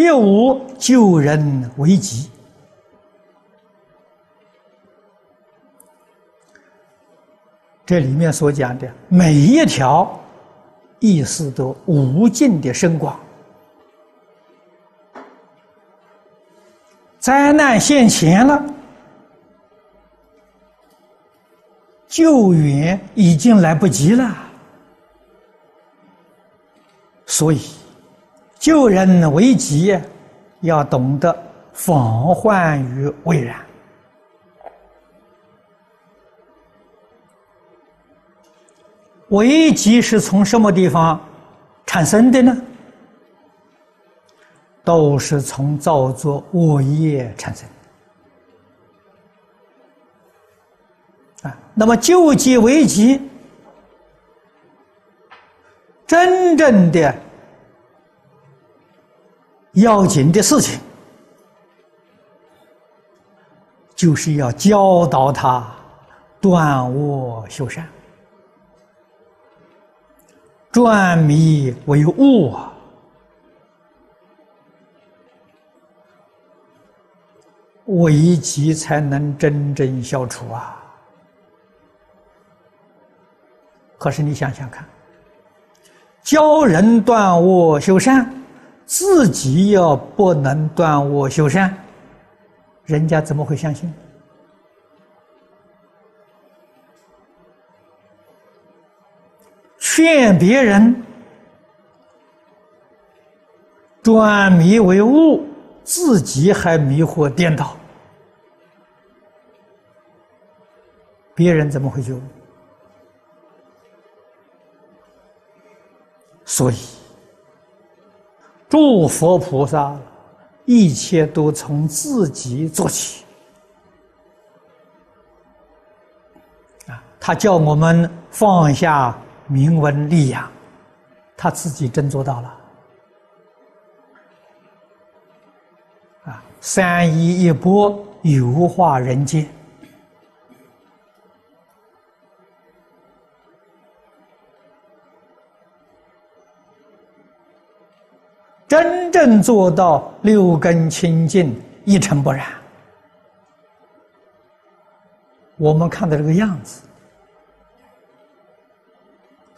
第五，救人为急。这里面所讲的每一条意思都无尽的深广。灾难现前了，救援已经来不及了，所以救人为急，要懂得防患于未然。危机是从什么地方产生的呢？都是从造作恶业产生的啊。那么救济危机，真正的要紧的事情，就是要教导他断恶修善。转迷为悟啊，危机才能真正消除啊！可是你想想看，教人断恶修善，自己要不能断恶修善，人家怎么会相信？劝别人转迷为悟，自己还迷惑颠倒，别人怎么会救？所以，诸佛菩萨一切都从自己做起啊！他叫我们放下。名闻利养，他自己真做到了啊！三一一波，油化人间，真正做到六根清净，一尘不染。我们看到这个样子。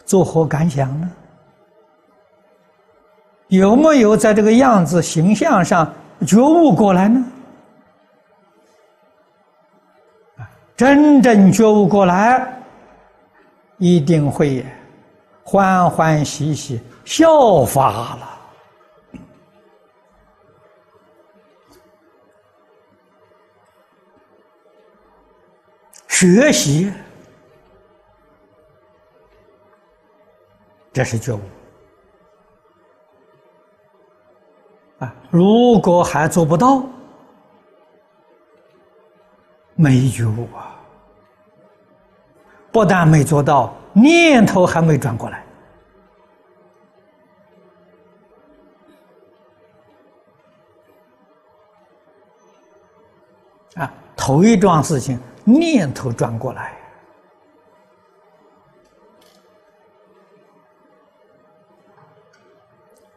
作何感想呢？有没有在这个样子形象上觉悟过来呢？真正觉悟过来，一定会欢欢喜喜效法了，学习。这是觉悟啊！如果还做不到，没觉悟啊！不但没做到，念头还没转过来啊！头一桩事情，念头转过来。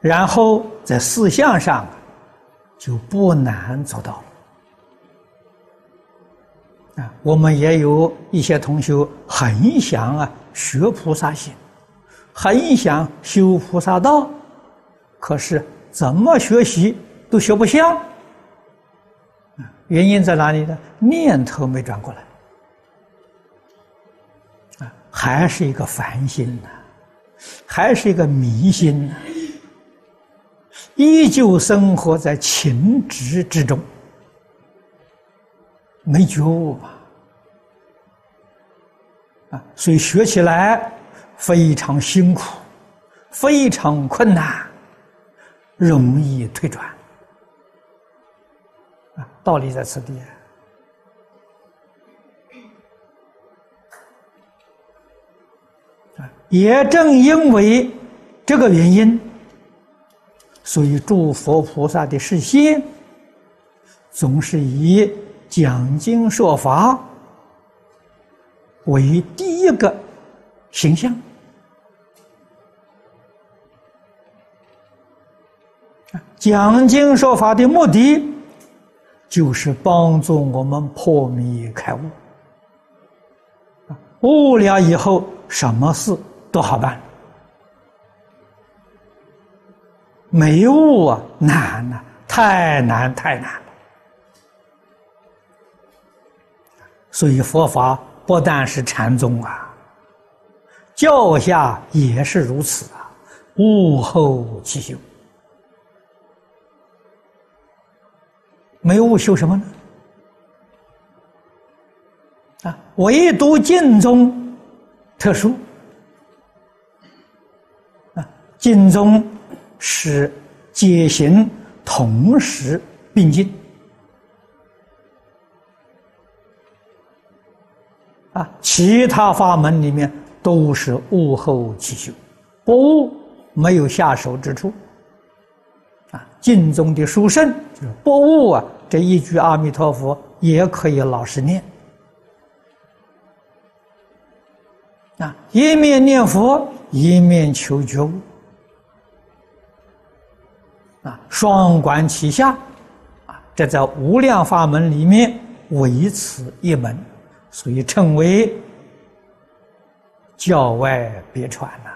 然后在四相上就不难做到啊！我们也有一些同学很想啊学菩萨行，很想修菩萨道，可是怎么学习都学不像原因在哪里呢？念头没转过来啊，还是一个凡心呐，还是一个迷心呐。依旧生活在情执之中，没觉悟吧？啊，所以学起来非常辛苦，非常困难，容易退转。啊，道理在此地。啊，也正因为这个原因。所以，诸佛菩萨的视线，总是以讲经说法为第一个形象讲经说法的目的，就是帮助我们破迷开悟。悟了以后，什么事都好办。没悟啊，难呐，太难太难了。所以佛法不但是禅宗啊，教下也是如此啊，悟后起修。没悟修什么呢？啊，唯独净宗特殊啊，净宗是解行同时并进啊，其他法门里面都是悟后起修，不悟没有下手之处啊。净宗的殊胜就是不悟啊，这一句阿弥陀佛也可以老实念。啊，一面念佛，一面求觉悟，啊，双管齐下，啊，这在无量法门里面唯此一门，所以称为教外别传呐。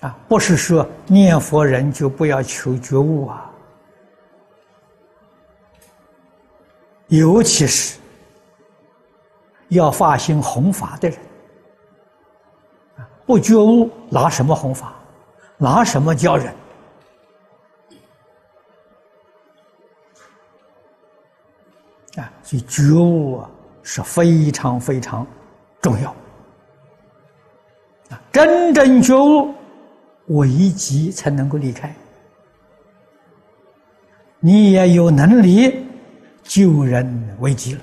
啊不是说念佛人就不要求觉悟啊，尤其是。要发心弘法的人，不觉悟，拿什么弘法？拿什么教人？啊，所以觉悟啊是非常非常重要。啊，真正觉悟，危机才能够离开。你也有能力救人危机了。